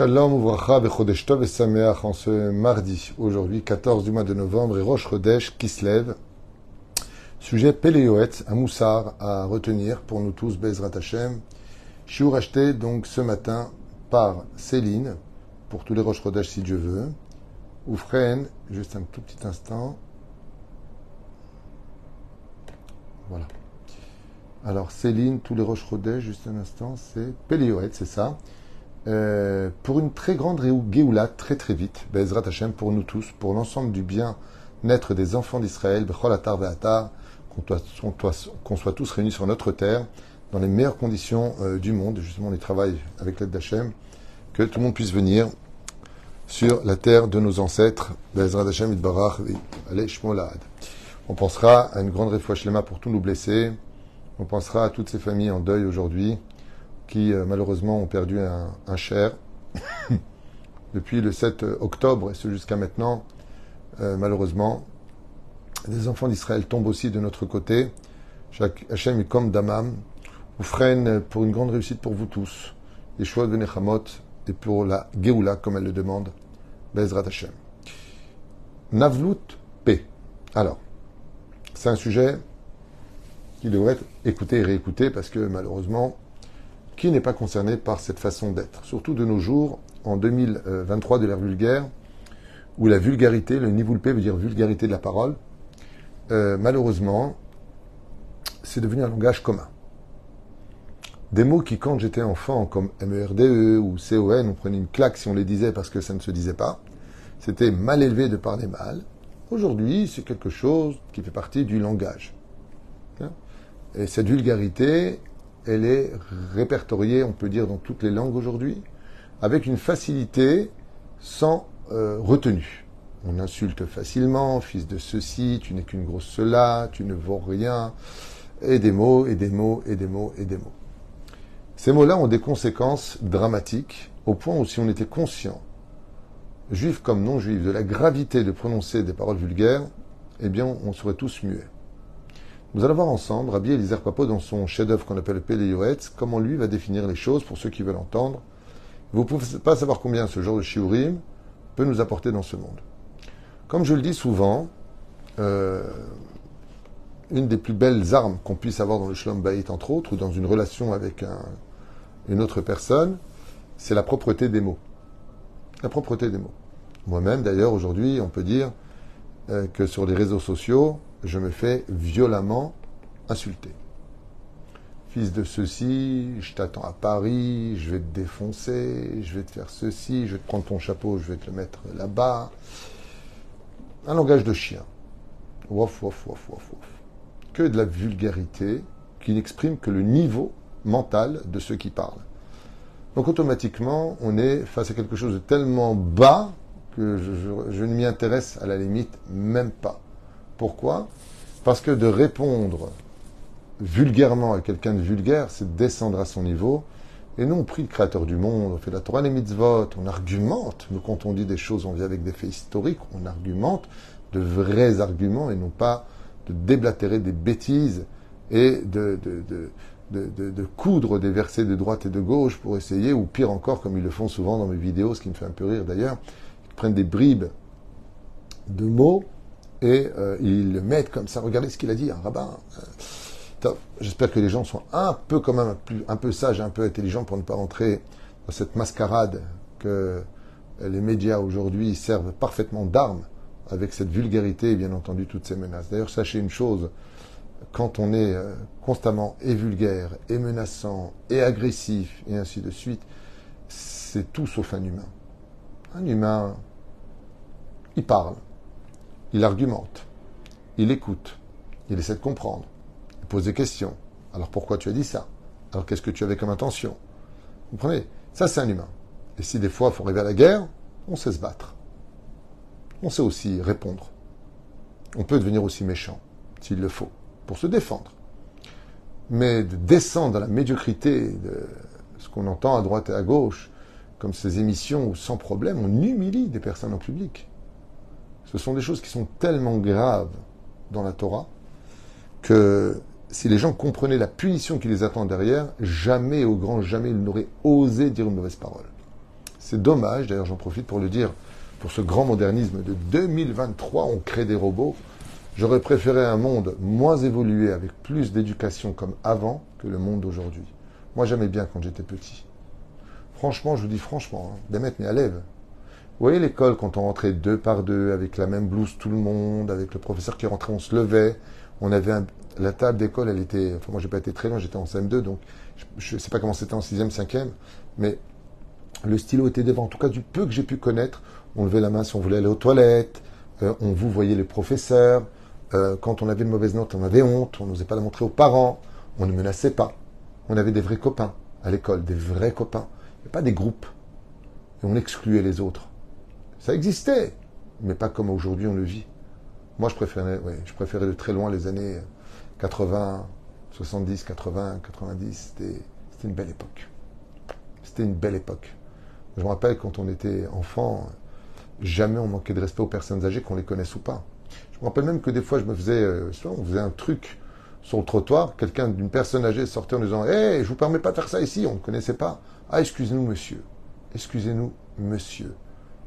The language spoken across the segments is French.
Shalom Uvracha Bechodesh Tov et Sameach en ce mardi, aujourd'hui 14 du mois de novembre, et Rosh Chodesh qui se lève. Sujet Péléoët, un moussard à retenir pour nous tous, Bezrat Hashem. Shiur acheté donc ce matin par Céline, pour tous les Rosh Chodesh si Dieu veut. Oufren, juste un tout petit instant. Voilà. Alors Céline, tous les Rosh Chodesh, juste un instant, c'est Péléoët, c'est ça. Euh, pour une très grande Géoula, très très vite, Bezrat Hashem, pour nous tous, pour l'ensemble du bien-être des enfants d'Israël, Bechol Atar Ve'atar, qu'on soit tous réunis sur notre terre, dans les meilleures conditions euh, du monde, justement on y travaille avec l'aide d'Hachem, que tout le monde puisse venir sur la terre de nos ancêtres, Bezrat Hashem, Idbarach, allez, On pensera à une grande réfouche pour tous nos blessés, on pensera à toutes ces familles en deuil aujourd'hui, qui euh, malheureusement ont perdu un, cher depuis le 7 octobre et ce jusqu'à maintenant. Euh, malheureusement, des enfants d'Israël tombent aussi de notre côté. Hachem comme Damam, vous freine pour une grande réussite pour vous tous. Les choix de Nechamot et pour la Geoula, comme elle le demande, Bezrat Hashem. Navlut P. Alors, c'est un sujet qui devrait être écouté et réécouté parce que malheureusement, qui n'est pas concerné par cette façon d'être Surtout de nos jours, en 2023 de l'ère vulgaire, où la vulgarité, le nivoulpé veut dire vulgarité de la parole, euh, malheureusement, c'est devenu un langage commun. Des mots qui, quand j'étais enfant, comme MERDE e ou CON, on prenait une claque si on les disait parce que ça ne se disait pas. C'était mal élevé de parler mal. Aujourd'hui, c'est quelque chose qui fait partie du langage. Et cette vulgarité, elle est répertoriée, on peut dire, dans toutes les langues aujourd'hui, avec une facilité sans euh, retenue. On insulte facilement, fils de ceci, tu n'es qu'une grosse cela, tu ne vaux rien, et des mots, et des mots, et des mots, et des mots. Ces mots-là ont des conséquences dramatiques, au point où si on était conscient, juif comme non juif, de la gravité de prononcer des paroles vulgaires, eh bien, on serait tous muets. Nous allons voir ensemble Rabbi Eliezer Papo dans son chef-d'œuvre qu'on appelle Yoetz, comment lui va définir les choses pour ceux qui veulent entendre. Vous ne pouvez pas savoir combien ce genre de shiurim peut nous apporter dans ce monde. Comme je le dis souvent, euh, une des plus belles armes qu'on puisse avoir dans le Shalom Bayit, entre autres, ou dans une relation avec une autre personne, c'est la propreté des mots. La propreté des mots. Moi-même, d'ailleurs, aujourd'hui, on peut dire euh, que sur les réseaux sociaux, je me fais violemment insulter. Fils de ceci, je t'attends à Paris, je vais te défoncer, je vais te faire ceci, je vais te prendre ton chapeau, je vais te le mettre là-bas. Un langage de chien. Wouf, wouf, wouf, wouf, wouf. Que de la vulgarité qui n'exprime que le niveau mental de ceux qui parlent. Donc automatiquement, on est face à quelque chose de tellement bas que je ne m'y intéresse à la limite même pas. Pourquoi? Parce que de répondre vulgairement à quelqu'un de vulgaire, c'est descendre à son niveau. Et nous, on prie le Créateur du monde, on fait la Torah, les mitzvot, on argumente. Nous, quand on dit des choses, on vient avec des faits historiques, on argumente de vrais arguments et non pas de déblatérer des bêtises et de, de, coudre des versets de droite et de gauche pour essayer, ou pire encore, comme ils le font souvent dans mes vidéos, ce qui me fait un peu rire d'ailleurs, prennent des bribes de mots et euh, ils le mettent comme ça. Regardez ce qu'il a dit, un rabbin. Euh, j'espère que les gens sont un peu quand même un peu sages, un peu intelligents pour ne pas rentrer dans cette mascarade que les médias aujourd'hui servent parfaitement d'armes avec cette vulgarité et bien entendu toutes ces menaces. D'ailleurs, sachez une chose, quand on est euh, constamment et vulgaire, et menaçant, et agressif, et ainsi de suite, c'est tout sauf un humain. Un humain, il parle, il argumente, il écoute, il essaie de comprendre, il pose des questions. Alors pourquoi tu as dit ça? Alors qu'est-ce que tu avais comme intention? Vous comprenez? Ça, c'est un humain. Et si des fois il faut arriver à la guerre, on sait se battre. On sait aussi répondre. On peut devenir aussi méchant, s'il le faut, pour se défendre. Mais de descendre dans la médiocrité de ce qu'on entend à droite et à gauche, comme ces émissions où sans problème on humilie des personnes en public. Ce sont des choses qui sont tellement graves dans la Torah que si les gens comprenaient la punition qui les attend derrière, jamais, au grand jamais, ils n'auraient osé dire une mauvaise parole. C'est dommage, d'ailleurs j'en profite pour le dire, pour ce grand modernisme de 2023, on crée des robots. J'aurais préféré un monde moins évolué, avec plus d'éducation comme avant, que le monde d'aujourd'hui. Moi j'aimais bien quand j'étais petit. Franchement, je vous dis franchement, hein, Demet à lève. Vous voyez l'école quand on rentrait deux par deux, avec la même blouse tout le monde, avec le professeur qui rentrait, on se levait. On avait la table d'école, elle était. Enfin, moi, j'ai pas été très loin, j'étais en CM2, donc je ne sais pas comment c'était en 6e, 5e, mais le stylo était devant. En tout cas, du peu que j'ai pu connaître, on levait la main si on voulait aller aux toilettes, euh, on vous voyait les professeurs. Euh, quand on avait une mauvaise note, on avait honte, on n'osait pas la montrer aux parents, on ne menaçait pas. On avait des vrais copains à l'école, des vrais copains, pas des groupes. Et on excluait les autres. Ça existait, mais pas comme aujourd'hui on le vit. Moi, je préférais, je de très loin les années 80, 70, 80, 90. C'était une belle époque. C'était une belle époque. Je me rappelle quand on était enfant, jamais on manquait de respect aux personnes âgées, qu'on les connaisse ou pas. Je me rappelle même que des fois, je me faisais, euh, on faisait un truc sur le trottoir, quelqu'un d'une personne âgée sortait en disant Hé, je je vous permets pas de faire ça ici, on ne connaissait pas. Ah, excusez-nous, monsieur. Excusez-nous, monsieur.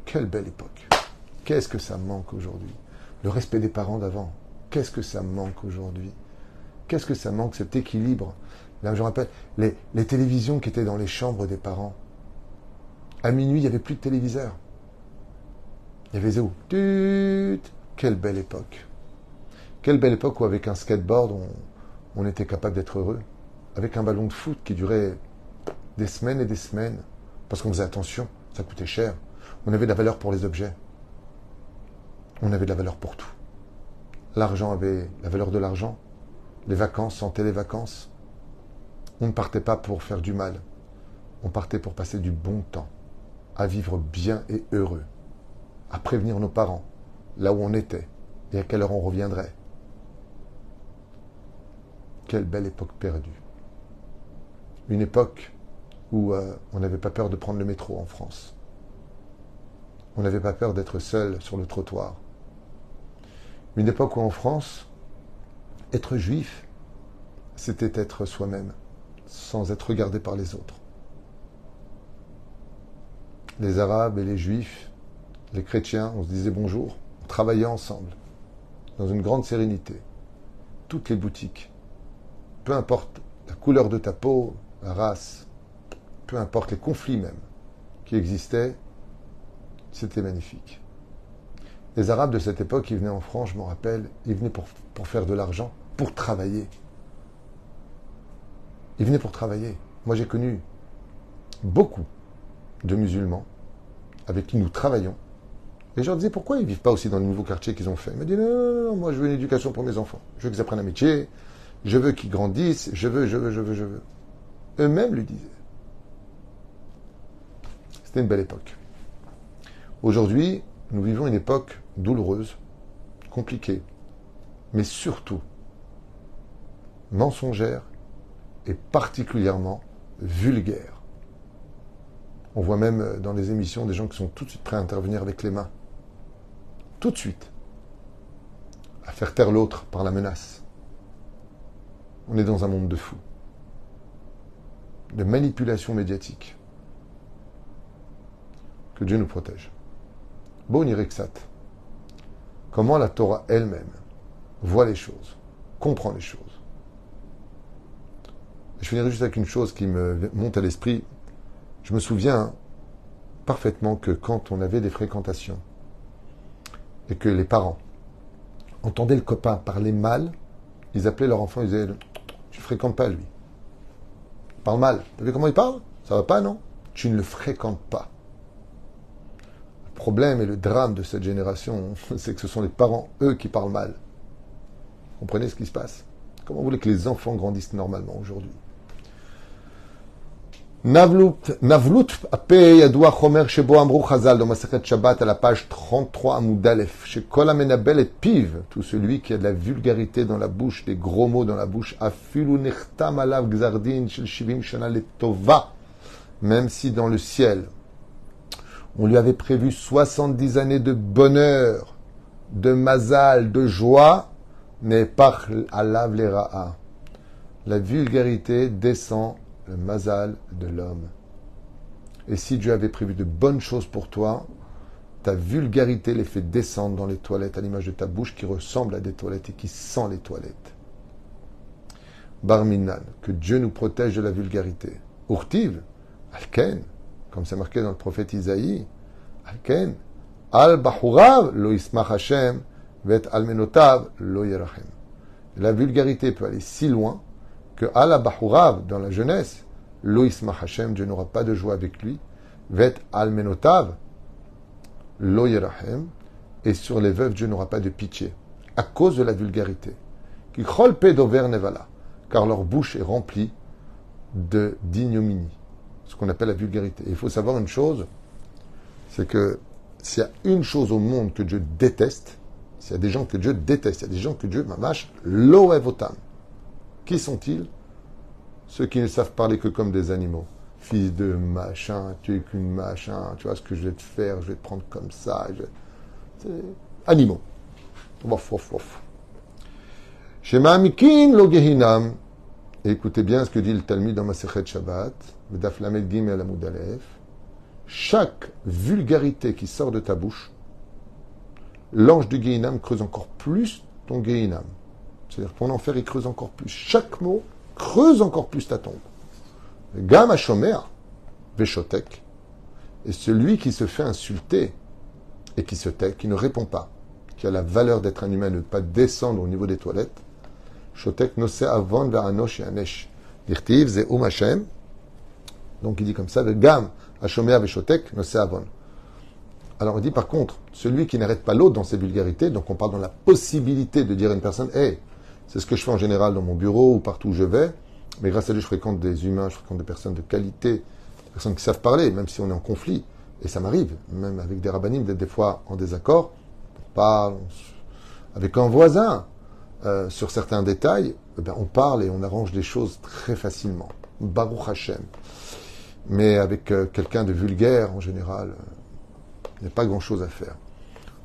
Quelle belle époque. Qu'est-ce que ça manque aujourd'hui Le respect des parents d'avant. Qu'est-ce que ça manque aujourd'hui Qu'est-ce que ça manque, cet équilibre Là, je rappelle, les, télévisions qui étaient dans les chambres des parents. À minuit, il n'y avait plus de téléviseur. Il y avait zéro. Quelle belle époque. Quelle belle époque où, avec un skateboard, on était capable d'être heureux. Avec un ballon de foot qui durait des semaines et des semaines. Parce qu'on faisait attention, ça coûtait cher. On avait de la valeur pour les objets. On avait de la valeur pour tout. L'argent avait la valeur de l'argent. Les vacances sentaient les vacances. On ne partait pas pour faire du mal. On partait pour passer du bon temps, à vivre bien et heureux, à prévenir nos parents, là où on était et à quelle heure on reviendrait. Quelle belle époque perdue. Une époque où euh, on n'avait pas peur de prendre le métro en France. On n'avait pas peur d'être seul sur le trottoir. Une époque où en France, être juif, c'était être soi-même, sans être regardé par les autres. Les Arabes et les Juifs, les chrétiens, on se disait bonjour, on travaillait ensemble, dans une grande sérénité. Toutes les boutiques, peu importe la couleur de ta peau, la race, peu importe les conflits même qui existaient, c'était magnifique. Les Arabes de cette époque, ils venaient en France, je me rappelle, ils venaient pour, faire de l'argent, pour travailler. Ils venaient pour travailler. Moi, j'ai connu beaucoup de musulmans avec qui nous travaillons. Et je leur disais pourquoi ils ne vivent pas aussi dans les nouveaux quartiers qu'ils ont fait? Ils me disaient non, moi je veux une éducation pour mes enfants. Je veux qu'ils apprennent un métier, je veux qu'ils grandissent, je veux, je veux, je veux, je veux. Eux-mêmes lui disaient. C'était une belle époque. Aujourd'hui, nous vivons une époque douloureuse, compliquée, mais surtout mensongère et particulièrement vulgaire. On voit même dans les émissions des gens qui sont tout de suite prêts à intervenir avec les mains. Tout de suite. À faire taire l'autre par la menace. On est dans un monde de fous. De manipulation médiatique. Que Dieu nous protège. Bon Iriksat. Comment la Torah elle-même voit les choses, comprend les choses. Je finirai juste avec une chose qui me monte à l'esprit. Je me souviens parfaitement que quand on avait des fréquentations et que les parents entendaient le copain parler mal, ils appelaient leur enfant, ils disaient Tu ne fréquentes pas lui. Parle mal. Vous savez comment il parle? Ça va pas, non? Tu ne le fréquentes pas problème et le drame de cette génération, c'est que ce sont les parents, eux, qui parlent mal. Comprenez ce qui se passe? Comment vous voulez que les enfants grandissent normalement aujourd'hui? Navlut, Ape Yadoua Chomer Shebo Amrou Chazal dans Masachet Shabbat à la page 33 Amoudalef. Chez Kol Amenabel et Piv, tout celui qui a de la vulgarité dans la bouche, des gros mots dans la bouche, Afilu Nechtam Alav Gzardin Shel Shivim Shana Tova, même si dans le ciel, on lui avait prévu 70 années de bonheur, de mazal, de joie, mais par ra'a. La vulgarité descend le mazal de l'homme. Et si Dieu avait prévu de bonnes choses pour toi, ta vulgarité les fait descendre dans les toilettes à l'image de ta bouche qui ressemble à des toilettes et qui sent les toilettes. Barminan, que Dieu nous protège de la vulgarité. Urtiv, Alken, comme c'est marqué dans le prophète Isaïe, Alken, Al Bahurav, lo Hashem, vet almenotav, lo yerachem. La vulgarité peut aller si loin que Al Bahurav, dans la jeunesse, lo Hashem, Dieu n'aura pas de joie avec lui, vet almenotav, lo yerachem, et sur les veuves, Dieu n'aura pas de pitié, à cause de la vulgarité. Qui dover nevala car leur bouche est remplie de d'ignominie, ce qu'on appelle la vulgarité. il faut savoir une chose, c'est que s'il y a une chose au monde que Dieu déteste, s'il y a des gens que Dieu déteste, il y a des gens que Dieu mamache, loevotam. Qui sont-ils? Ceux qui ne savent parler que comme des animaux. Fils de machin, tu es qu'une machin, tu vois ce que je vais te faire, je vais te prendre comme ça. Animaux. Wof, wof, wof. Shema lo gehinam. Écoutez bien ce que dit le Talmud dans Masechet Shabbat, Daf Lamed Gimel Amud. Chaque vulgarité qui sort de ta bouche, l'ange du Gehinam creuse encore plus ton Gehinam. C'est-à-dire ton enfer, il creuse encore plus. Chaque mot creuse encore plus ta tombe. Gam Shomer, Veshotek, et celui qui se fait insulter et qui se tait, qui ne répond pas, qui a la valeur d'être un humain, ne pas descendre au niveau des toilettes, Shotek nose avon yanesh. Dirtiv Hashem. Donc il dit comme ça, le gam hashomer ve'shotek nose avon. Alors il dit par contre, celui qui n'arrête pas l'autre dans ses vulgarités, donc on parle dans la possibilité de dire à une personne, hé, c'est ce que je fais en général dans mon bureau ou partout où je vais, mais grâce à Dieu je fréquente des humains, je fréquente des personnes de qualité, des personnes qui savent parler, même si on est en conflit. Et ça m'arrive, même avec des rabbinim, d'être des fois en désaccord. On parle avec un voisin, euh, sur certains détails, eh ben, on parle et on arrange les choses très facilement. Baruch Hashem. Mais avec euh, quelqu'un de vulgaire, en général, euh, il n'y a pas grand-chose à faire.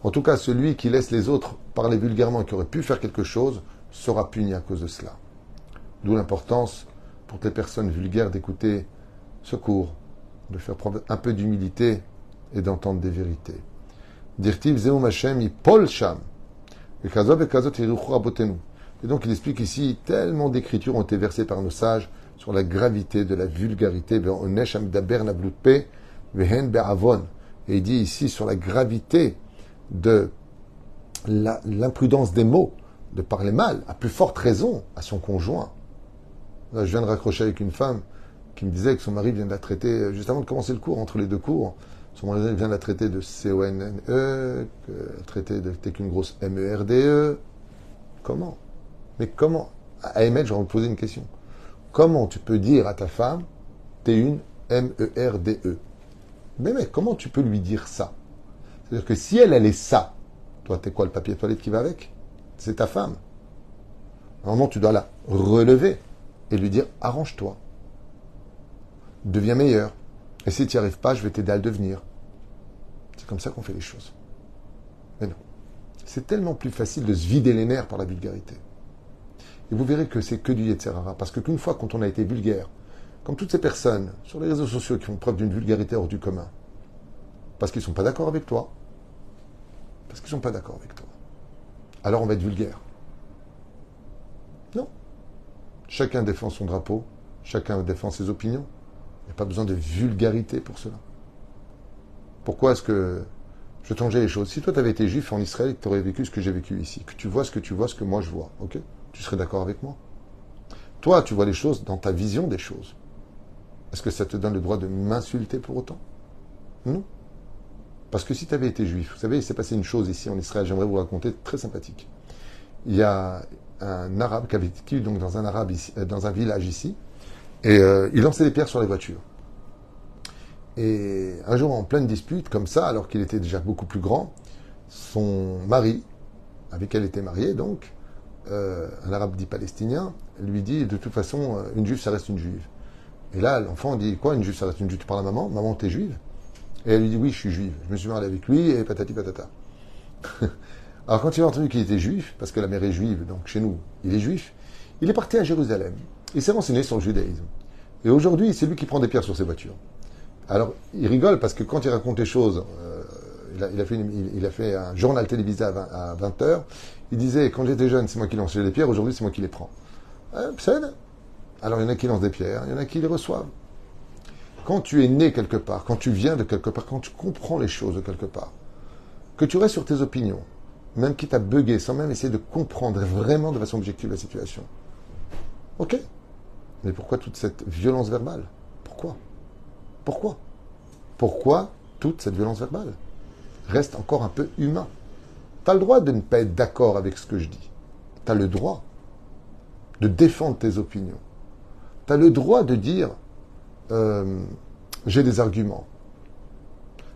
En tout cas, celui qui laisse les autres parler vulgairement et qui aurait pu faire quelque chose sera puni à cause de cela. D'où l'importance pour les personnes vulgaires d'écouter ce cours, de faire preuve un peu d'humilité et d'entendre des vérités. Dirtiv Zeum Hashem, Paul Sham. Et donc il explique ici, tellement d'écritures ont été versées par nos sages sur la gravité de la vulgarité. Et il dit ici sur la gravité de l'imprudence des mots, de parler mal, à plus forte raison, à son conjoint. je viens de raccrocher avec une femme qui me disait que son mari vient de la traiter, juste avant de commencer le cours, entre les deux cours, son mari vient la traiter de C-O-N-N-E, traiter de t'es qu'une grosse M-E-R-D-E. Comment? Mais comment? À vais vous poser une question. Comment tu peux dire à ta femme, t'es une M-E-R-D-E Mais mec, comment tu peux lui dire ça? C'est-à-dire que si elle, elle est ça, toi, t'es quoi le papier toilette qui va avec? C'est ta femme. Normalement, tu dois la relever et lui dire arrange-toi. Deviens meilleur. Et si tu n'y arrives pas, je vais t'aider à le devenir. C'est comme ça qu'on fait les choses. Mais non. C'est tellement plus facile de se vider les nerfs par la vulgarité. Et vous verrez que c'est que du Yetzerara. Parce qu'une fois, quand on a été vulgaire, comme toutes ces personnes sur les réseaux sociaux qui font preuve d'une vulgarité hors du commun, parce qu'ils ne sont pas d'accord avec toi, parce qu'ils ne sont pas d'accord avec toi, alors on va être vulgaire. Non. Chacun défend son drapeau, chacun défend ses opinions. N'y a pas besoin de vulgarité pour cela. Pourquoi est-ce que je changeais les choses? Si toi, tu avais été juif en Israël et que tu aurais vécu ce que j'ai vécu ici, que tu vois ce que tu vois, ce que moi je vois, ok? Tu serais d'accord avec moi? Toi, tu vois les choses dans ta vision des choses. Est-ce que ça te donne le droit de m'insulter pour autant? Non. Parce que si tu avais été juif, vous savez, il s'est passé une chose ici en Israël, j'aimerais vous raconter, très sympathique. Il y a un arabe qui avait donc dans un, arabe euh, dans un village ici, et euh, il lançait des pierres sur les voitures. Et un jour, en pleine dispute, comme ça, alors qu'il était déjà beaucoup plus grand, son mari, avec elle était marié donc, euh, un arabe dit palestinien, lui dit de toute façon, euh, une juive, ça reste une juive. Et là, l'enfant dit quoi, une juive, ça reste une juive? Tu parles à maman? Maman, t'es juive? Et elle lui dit oui, je suis juive. Je me suis marié avec lui et patati patata. alors quand il a entendu qu'il était juif, parce que la mère est juive, donc chez nous, il est juif, il est parti à Jérusalem. Il s'est renseigné sur le judaïsme. Et aujourd'hui, c'est lui qui prend des pierres sur ses voitures. Alors, il rigole parce que quand il raconte les choses, euh, il, a, fait un journal télévisé à 20, à 20 heures. Il disait, quand j'étais jeune, c'est moi qui lançais les pierres, aujourd'hui, c'est moi qui les prends. C'est- Alors, il y en a qui lancent des pierres, il y en a qui les reçoivent. Quand tu es né quelque part, quand tu viens de quelque part, quand tu comprends les choses de quelque part, que tu restes sur tes opinions, même quitte à bugger, sans même essayer de comprendre vraiment de façon objective la situation. Ok? Mais pourquoi toute cette violence verbale? Pourquoi? Pourquoi? Pourquoi toute cette violence verbale? Reste encore un peu humain. Tu as le droit de ne pas être d'accord avec ce que je dis. Tu as le droit de défendre tes opinions. Tu as le droit de dire euh, j'ai des arguments.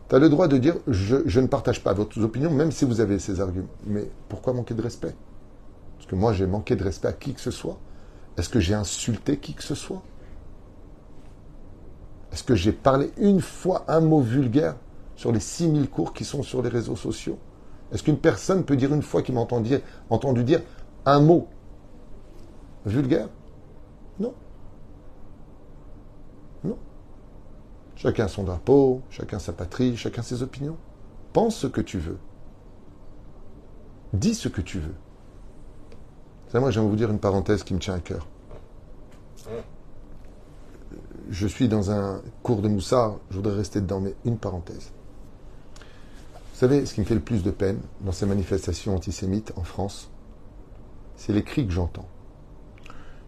Tu as le droit de dire je, je ne partage pas votre opinion, même si vous avez ces arguments. Mais pourquoi manquer de respect? Parce que moi, j'ai manqué de respect à qui que ce soit. Est-ce que j'ai insulté qui que ce soit? Est-ce que j'ai parlé une fois un mot vulgaire sur les 6000 cours qui sont sur les réseaux sociaux? Est-ce qu'une personne peut dire une fois qu'il m'a entendu dire, entendu dire un mot vulgaire? Non. Non. Chacun son drapeau, chacun sa patrie, chacun ses opinions. Pense ce que tu veux. Dis ce que tu veux. Moi, j'aimerais vous dire une parenthèse qui me tient à cœur. Je suis dans un cours de Moussard, je voudrais rester dedans, mais une parenthèse. Vous savez, ce qui me fait le plus de peine dans ces manifestations antisémites en France, c'est les cris que j'entends.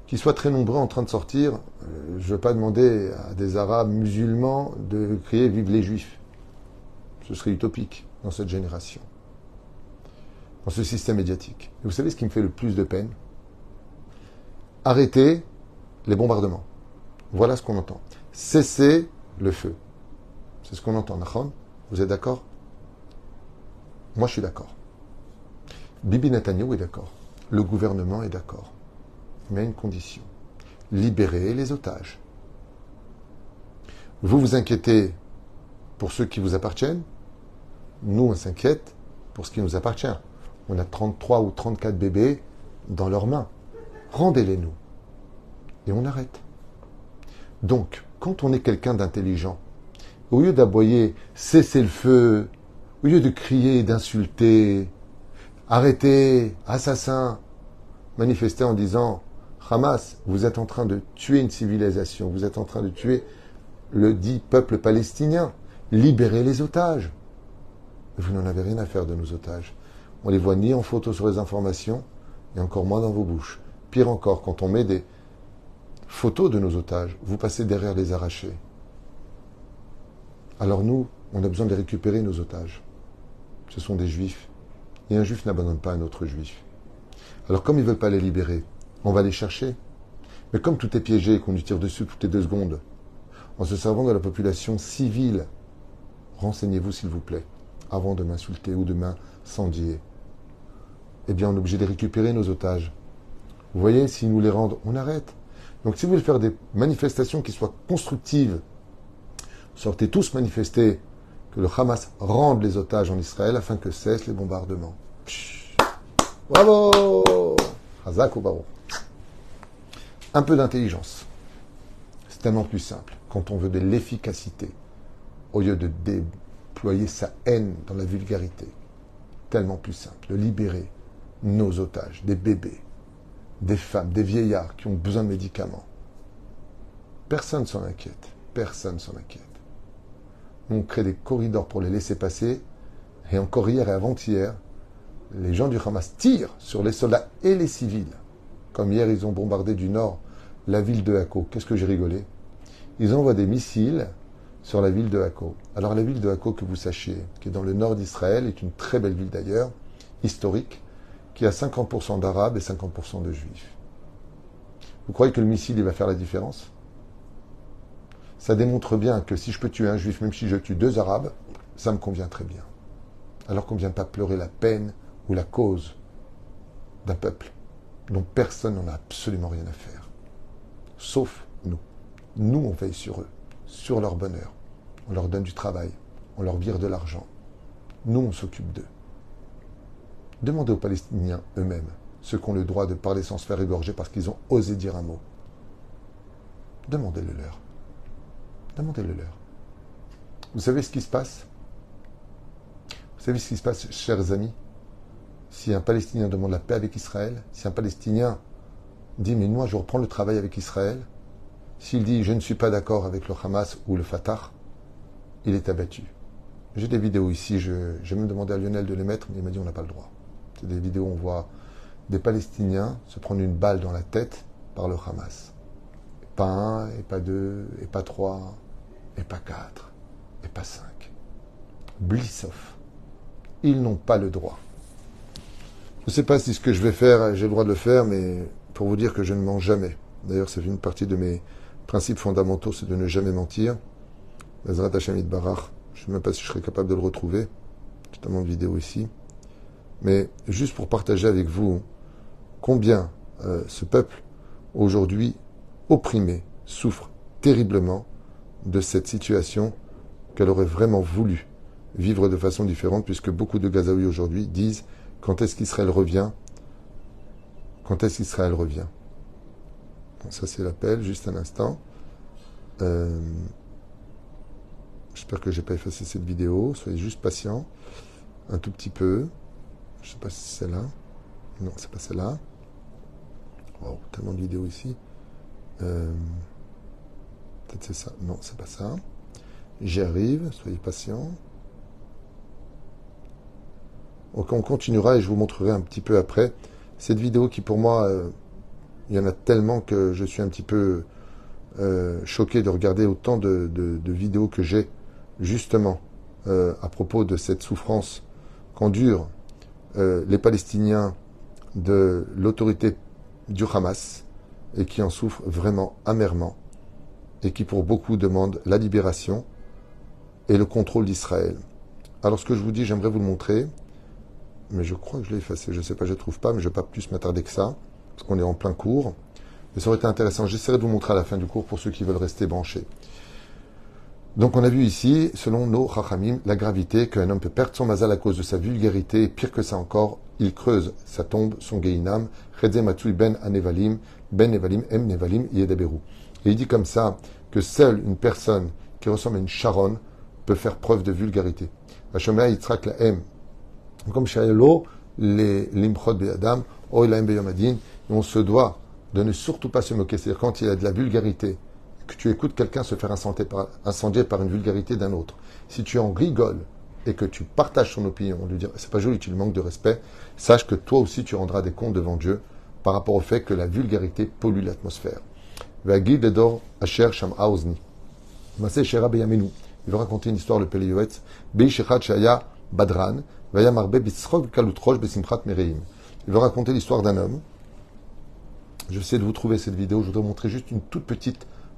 Qu'ils soient très nombreux en train de sortir, euh, je ne veux pas demander à des Arabes musulmans de crier Vive les Juifs. Ce serait utopique dans cette génération, dans ce système médiatique. Et vous savez ce qui me fait le plus de peine? Arrêtez les bombardements. Voilà ce qu'on entend. Cessez le feu. C'est ce qu'on entend. Vous êtes d'accord? Moi, je suis d'accord. Bibi Netanyahu est d'accord. Le gouvernement est d'accord. Mais à une condition. Libérez les otages. Vous vous inquiétez pour ceux qui vous appartiennent? Nous, on s'inquiète pour ce qui nous appartient. On a 33 ou 34 bébés dans leurs mains. Rendez-les nous. Et on arrête. Donc, quand on est quelqu'un d'intelligent, au lieu d'aboyer cessez le feu, au lieu de crier, d'insulter, arrêtez, assassin, manifester en disant Hamas, vous êtes en train de tuer une civilisation, vous êtes en train de tuer le dit peuple palestinien, libérez les otages. Vous n'en avez rien à faire de nos otages. On les voit ni en photo sur les informations, et encore moins dans vos bouches. Pire encore, quand on met des photos de nos otages, vous passez derrière les arrachés. Alors nous, on a besoin de récupérer nos otages. Ce sont des juifs. Et un juif n'abandonne pas un autre juif. Alors comme ils ne veulent pas les libérer, on va les chercher. Mais comme tout est piégé et qu'on lui tire dessus toutes les deux secondes, en se servant de la population civile, renseignez-vous s'il vous plaît, avant de m'insulter ou de m'incendier. Eh bien, on est obligé de récupérer nos otages. Vous voyez, s'ils nous les rendent, on arrête. Donc si vous voulez faire des manifestations qui soient constructives, sortez tous manifester que le Hamas rende les otages en Israël afin que cessent les bombardements. Bravo Hazak. Un peu d'intelligence. C'est tellement plus simple quand on veut de l'efficacité au lieu de déployer sa haine dans la vulgarité. Tellement plus simple de libérer nos otages, des bébés, des femmes, des vieillards qui ont besoin de médicaments. Personne s'en inquiète. Personne s'en inquiète. On crée des corridors pour les laisser passer. Et encore hier et avant-hier, les gens du Hamas tirent sur les soldats et les civils. Comme hier, ils ont bombardé du nord la ville de Hako. Qu'est-ce que j'ai rigolé? Ils envoient des missiles sur la ville de Hako. Alors la ville de Hako, que vous sachiez, qui est dans le nord d'Israël, est une très belle ville d'ailleurs, historique, qui a 50% d'arabes et 50% de juifs. Vous croyez que le missile il va faire la différence? Ça démontre bien que si je peux tuer un juif, même si je tue deux arabes, ça me convient très bien. Alors qu'on ne vient pas pleurer la peine ou la cause d'un peuple dont personne n'en a absolument rien à faire. Sauf nous. Nous, on veille sur eux, sur leur bonheur. On leur donne du travail, on leur vire de l'argent. Nous, on s'occupe d'eux. Demandez aux Palestiniens eux-mêmes ceux qui ont le droit de parler sans se faire égorger parce qu'ils ont osé dire un mot. Demandez-le leur. Demandez-le leur. Vous savez ce qui se passe? Vous savez ce qui se passe, chers amis? Si un Palestinien demande la paix avec Israël, si un Palestinien dit mais moi je reprends le travail avec Israël, s'il dit je ne suis pas d'accord avec le Hamas ou le Fatah, il est abattu. J'ai des vidéos ici, j'ai même demandé à Lionel de les mettre, mais il m'a dit on n'a pas le droit. C'est des vidéos où on voit des Palestiniens se prendre une balle dans la tête par le Hamas. Pas un, et pas deux, et pas trois, et pas quatre, et pas cinq. Blissoff. Ils n'ont pas le droit. Je ne sais pas si ce que je vais faire, j'ai le droit de le faire, mais pour vous dire que je ne mens jamais. D'ailleurs, c'est une partie de mes principes fondamentaux, c'est de ne jamais mentir. Barach. Je ne sais même pas si je serai capable de le retrouver. J'ai tellement de vidéos ici. Mais juste pour partager avec vous combien euh, ce peuple, aujourd'hui opprimé, souffre terriblement de cette situation qu'elle aurait vraiment voulu vivre de façon différente, puisque beaucoup de Gazaouis aujourd'hui disent quand est-ce qu'Israël revient? Quand est-ce qu'Israël revient? Ça, c'est l'appel, juste un instant. Euh, j'espère que je n'ai pas effacé cette vidéo. Soyez juste patients. Un tout petit peu. Je sais pas si c'est celle-là. Non, c'est pas celle-là. Wow, tellement de vidéos ici. Euh, peut-être c'est ça. Non, c'est pas ça. J'y arrive, soyez patients. Donc on continuera et je vous montrerai un petit peu après. Cette vidéo qui pour moi, euh, il y en a tellement que je suis un petit peu euh, choqué de regarder autant de, vidéos que j'ai justement à propos de cette souffrance qu'endurent les Palestiniens de l'autorité du Hamas et qui en souffrent vraiment amèrement et qui pour beaucoup demandent la libération et le contrôle d'Israël. Alors ce que je vous dis, j'aimerais vous le montrer, mais je crois que je l'ai effacé, je ne sais pas, je ne trouve pas, mais je ne vais pas plus m'attarder que ça, parce qu'on est en plein cours. Mais ça aurait été intéressant, j'essaierai de vous montrer à la fin du cours pour ceux qui veulent rester branchés. Donc on a vu ici, selon nos rachamim, la gravité qu'un homme peut perdre son mazal à cause de sa vulgarité, et pire que ça encore, il creuse sa tombe, son geinam, ben anevalim, ben nevalim, em nevalim, Et il dit comme ça que seule une personne qui ressemble à une charonne peut faire preuve de vulgarité. Yitzhak la em. Comme les limchot be'adam, on se doit de ne surtout pas se moquer. C'est-à-dire quand il y a de la vulgarité, que tu écoutes quelqu'un se faire incendier par, une vulgarité d'un autre, si tu en rigoles et que tu partages son opinion, lui dire c'est pas joli, tu lui manques de respect, sache que toi aussi tu rendras des comptes devant Dieu par rapport au fait que la vulgarité pollue l'atmosphère. Il va raconter une histoire, le Péléoetz. Badran. Il va raconter l'histoire d'un homme. Je vais essayer de vous trouver cette vidéo. Je voudrais montrer juste une toute petite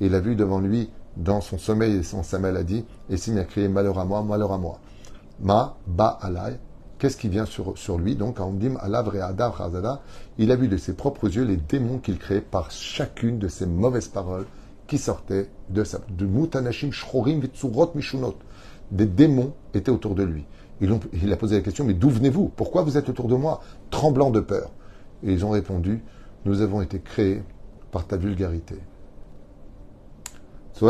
Et il a vu devant lui, dans son sommeil et son sa maladie, et s'il a crié malheur à moi, malheur à moi. Ma, ba, alay. Qu'est-ce qui vient sur, lui Donc, il a vu de ses propres yeux les démons qu'il créait par chacune de ces mauvaises paroles qui sortaient de sa. De mutanashim shrorim vitsurot mishunot. Des démons étaient autour de lui. il a posé la question Mais d'où venez-vous? Pourquoi vous êtes autour de moi? Tremblant de peur. Et ils ont répondu Nous avons été créés par ta vulgarité. Et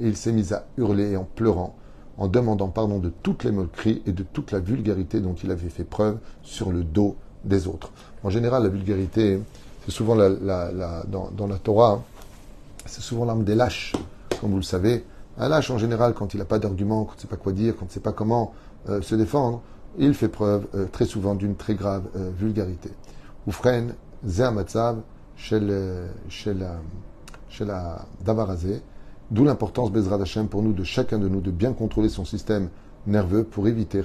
il s'est mis à hurler en pleurant, en demandant pardon de toutes les moqueries et de toute la vulgarité dont il avait fait preuve sur le dos des autres. En général, la vulgarité, c'est souvent dans, la Torah, c'est souvent l'arme des lâches, comme vous le savez. Un lâche, en général, quand il n'a pas d'argument, quand il ne sait pas quoi dire, quand il ne sait pas comment euh, se défendre, il fait preuve euh, très souvent d'une très grave euh, vulgarité. Oufren, Zermatzav, chez la chez la Davarazé, d'où l'importance Bezrat Hashem pour nous, de chacun de nous, de bien contrôler son système nerveux pour éviter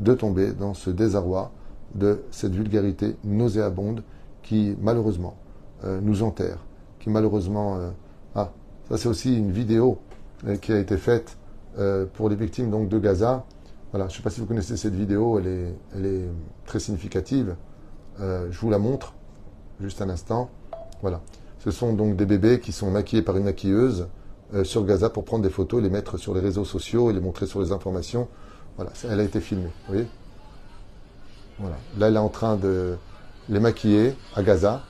de tomber dans ce désarroi de cette vulgarité nauséabonde qui malheureusement euh, nous enterre, qui malheureusement... Euh, ah, ça c'est aussi une vidéo qui a été faite pour les victimes donc, de Gaza. Voilà, je ne sais pas si vous connaissez cette vidéo, elle est, elle est très significative. je vous la montre juste un instant. Voilà. Ce sont donc des bébés qui sont maquillés par une maquilleuse sur Gaza pour prendre des photos, les mettre sur les réseaux sociaux et les montrer sur les informations. Voilà, elle a été filmée. Vous voyez? Voilà. Là, elle est en train de les maquiller à Gaza.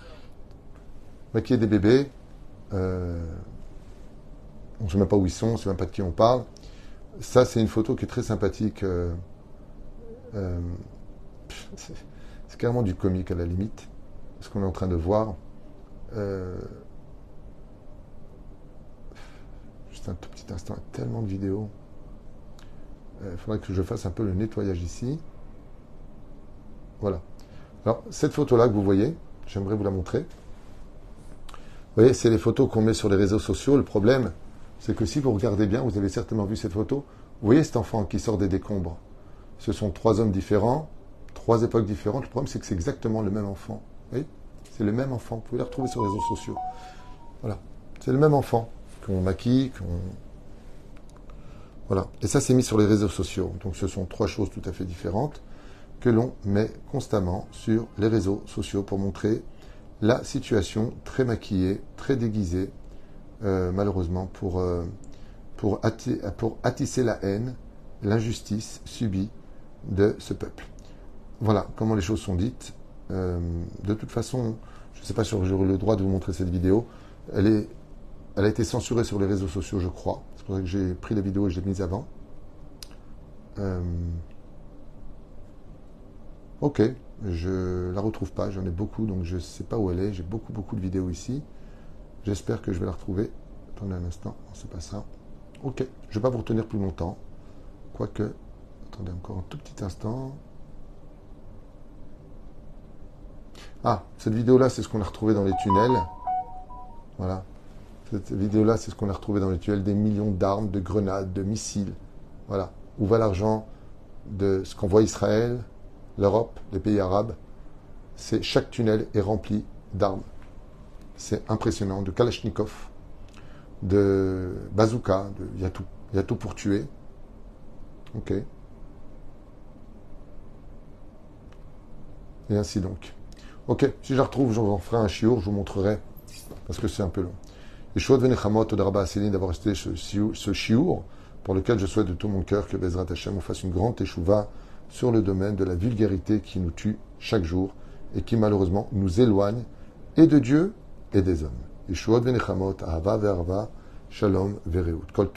Maquiller des bébés. Euh, on ne sait même pas où ils sont, on ne sait même pas de qui on parle. Ça, c'est une photo qui est très sympathique. Euh, euh, c'est carrément du comique à la limite, ce qu'on est en train de voir. juste un tout petit instant, tellement de vidéos. Il faudrait que je fasse un peu le nettoyage ici. Voilà. Alors, cette photo-là que vous voyez, j'aimerais vous la montrer. Vous voyez, c'est les photos qu'on met sur les réseaux sociaux. Le problème, c'est que si vous regardez bien, vous avez certainement vu cette photo. Vous voyez cet enfant qui sort des décombres. Ce sont trois hommes différents, trois époques différentes. Le problème, c'est que c'est exactement le même enfant. Voyez? C'est le même enfant. Vous pouvez le retrouver sur les réseaux sociaux. Voilà. C'est le même enfant qu'on maquille, qu'on. Voilà. Et ça, c'est mis sur les réseaux sociaux. Donc, ce sont trois choses tout à fait différentes que l'on met constamment sur les réseaux sociaux pour montrer la situation très maquillée, très déguisée, euh, malheureusement, pour, euh, pour, pour attisser la haine, l'injustice subie de ce peuple. Voilà comment les choses sont dites. Euh, de toute façon, je ne sais pas si j'aurai le droit de vous montrer cette vidéo. Elle, est, elle a été censurée sur les réseaux sociaux, je crois. C'est pour ça que j'ai pris la vidéo et je l'ai mise avant. Ok, je la retrouve pas, j'en ai beaucoup, donc je ne sais pas où elle est. J'ai beaucoup, beaucoup de vidéos ici. J'espère que je vais la retrouver. Attendez un instant, c'est pas ça. Ok, je ne vais pas vous retenir plus longtemps. Quoique, attendez encore un tout petit instant. Ah, cette vidéo-là, c'est ce qu'on a retrouvé dans les tunnels. Voilà. Cette vidéo-là, c'est ce qu'on a retrouvé dans les tunnels. Des millions d'armes, de grenades, de missiles. Voilà. Où va l'argent de ce qu'envoie Israël l'Europe, les pays arabes, c'est chaque tunnel est rempli d'armes. C'est impressionnant, de Kalachnikov, de bazooka, il y a tout. Pour tuer. Ok. Et ainsi donc. Ok, si je la retrouve, j'en ferai un chiour, je vous montrerai, parce que c'est un peu long. Et Shod Venechamot Odaraba Céline d'avoir resté ce, ce chiour, pour lequel je souhaite de tout mon cœur que Bezrat Hashem vous fasse une grande teshuva sur le domaine de la vulgarité qui nous tue chaque jour et qui malheureusement nous éloigne et de Dieu et des hommes. Yeshuot ve'arva, shalom ve'reut. Kol